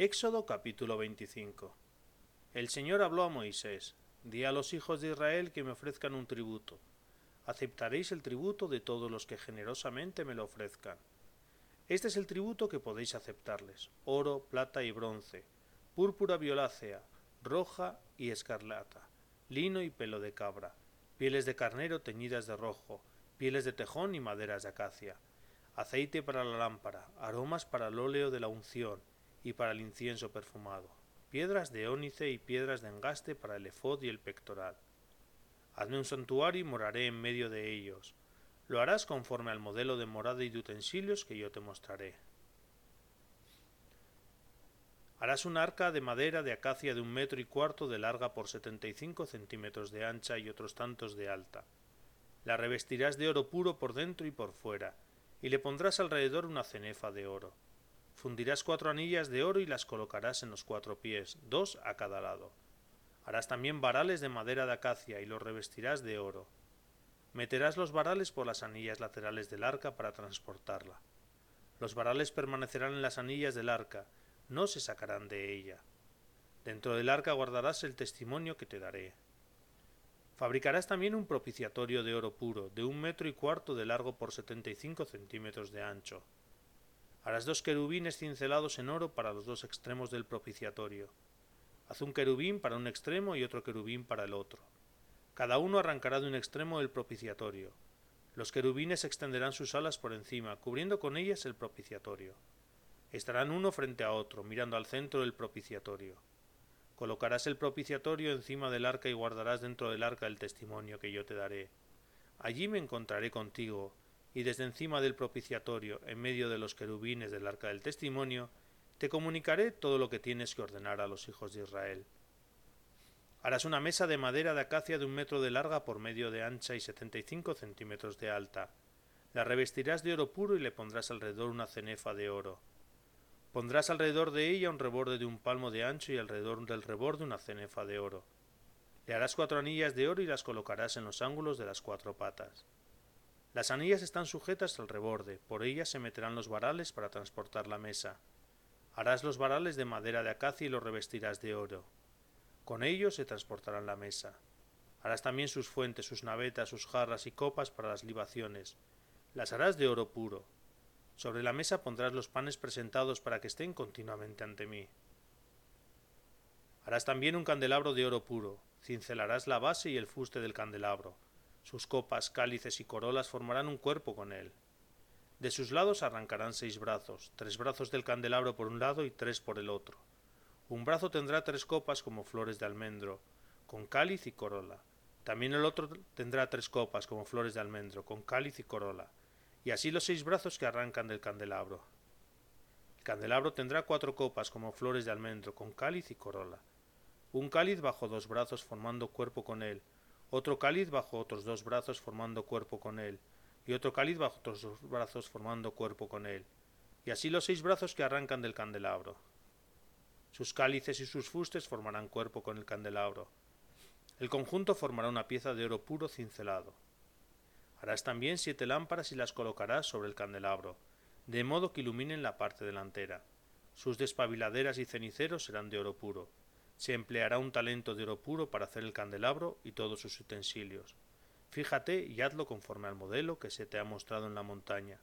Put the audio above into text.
Éxodo capítulo 25 El Señor habló a Moisés, di a los hijos de Israel que me ofrezcan un tributo. Aceptaréis el tributo de todos los que generosamente me lo ofrezcan. Este es el tributo que podéis aceptarles, oro, plata y bronce, púrpura violácea, roja y escarlata, lino y pelo de cabra, pieles de carnero teñidas de rojo, pieles de tejón y maderas de acacia, aceite para la lámpara, aromas para el óleo de la unción, y para el incienso perfumado, piedras de ónice y piedras de engaste para el efod y el pectoral. Hazme un santuario y moraré en medio de ellos. Lo harás conforme al modelo de morada y de utensilios que yo te mostraré. Harás un arca de madera de acacia de un metro y cuarto de larga por setenta y cinco centímetros de ancha y otros tantos de alta. La revestirás de oro puro por dentro y por fuera, y le pondrás alrededor una cenefa de oro. Fundirás cuatro anillas de oro y las colocarás en los cuatro pies, dos a cada lado. Harás también varales de madera de acacia y los revestirás de oro. Meterás los varales por las anillas laterales del arca para transportarla. Los varales permanecerán en las anillas del arca, no se sacarán de ella. Dentro del arca guardarás el testimonio que te daré. Fabricarás también un propiciatorio de oro puro, de un metro y cuarto de largo por setenta y cinco centímetros de ancho. Harás dos querubines cincelados en oro para los dos extremos del propiciatorio. Haz un querubín para un extremo y otro querubín para el otro. Cada uno arrancará de un extremo del propiciatorio. Los querubines extenderán sus alas por encima, cubriendo con ellas el propiciatorio. Estarán uno frente a otro, mirando al centro del propiciatorio. Colocarás el propiciatorio encima del arca y guardarás dentro del arca el testimonio que yo te daré. Allí me encontraré contigo, y desde encima del propiciatorio, en medio de los querubines del arca del testimonio, te comunicaré todo lo que tienes que ordenar a los hijos de Israel. Harás una mesa de madera de acacia de un metro de larga por medio de ancha y setenta y cinco centímetros de alta. La revestirás de oro puro y le pondrás alrededor una cenefa de oro. Pondrás alrededor de ella un reborde de un palmo de ancho y alrededor del reborde una cenefa de oro. Le harás cuatro anillas de oro y las colocarás en los ángulos de las cuatro patas. Las anillas están sujetas al reborde, por ellas se meterán los varales para transportar la mesa. Harás los varales de madera de acacia y los revestirás de oro. Con ellos se transportarán la mesa. Harás también sus fuentes, sus navetas, sus jarras y copas para las libaciones. Las harás de oro puro. Sobre la mesa pondrás los panes presentados para que estén continuamente ante mí. Harás también un candelabro de oro puro. Cincelarás la base y el fuste del candelabro sus copas, cálices y corolas formarán un cuerpo con él. De sus lados arrancarán seis brazos, tres brazos del candelabro por un lado y tres por el otro. Un brazo tendrá tres copas como flores de almendro, con cáliz y corola. También el otro tendrá tres copas como flores de almendro, con cáliz y corola. Y así los seis brazos que arrancan del candelabro. El candelabro tendrá cuatro copas como flores de almendro, con cáliz y corola. Un cáliz bajo dos brazos formando cuerpo con él, otro cáliz bajo otros dos brazos formando cuerpo con él, y otro cáliz bajo otros dos brazos formando cuerpo con él, y así los seis brazos que arrancan del candelabro. Sus cálices y sus fustes formarán cuerpo con el candelabro. El conjunto formará una pieza de oro puro cincelado. Harás también siete lámparas y las colocarás sobre el candelabro, de modo que iluminen la parte delantera. Sus despabiladeras y ceniceros serán de oro puro, se empleará un talento de oro puro para hacer el candelabro y todos sus utensilios. Fíjate y hazlo conforme al modelo que se te ha mostrado en la montaña.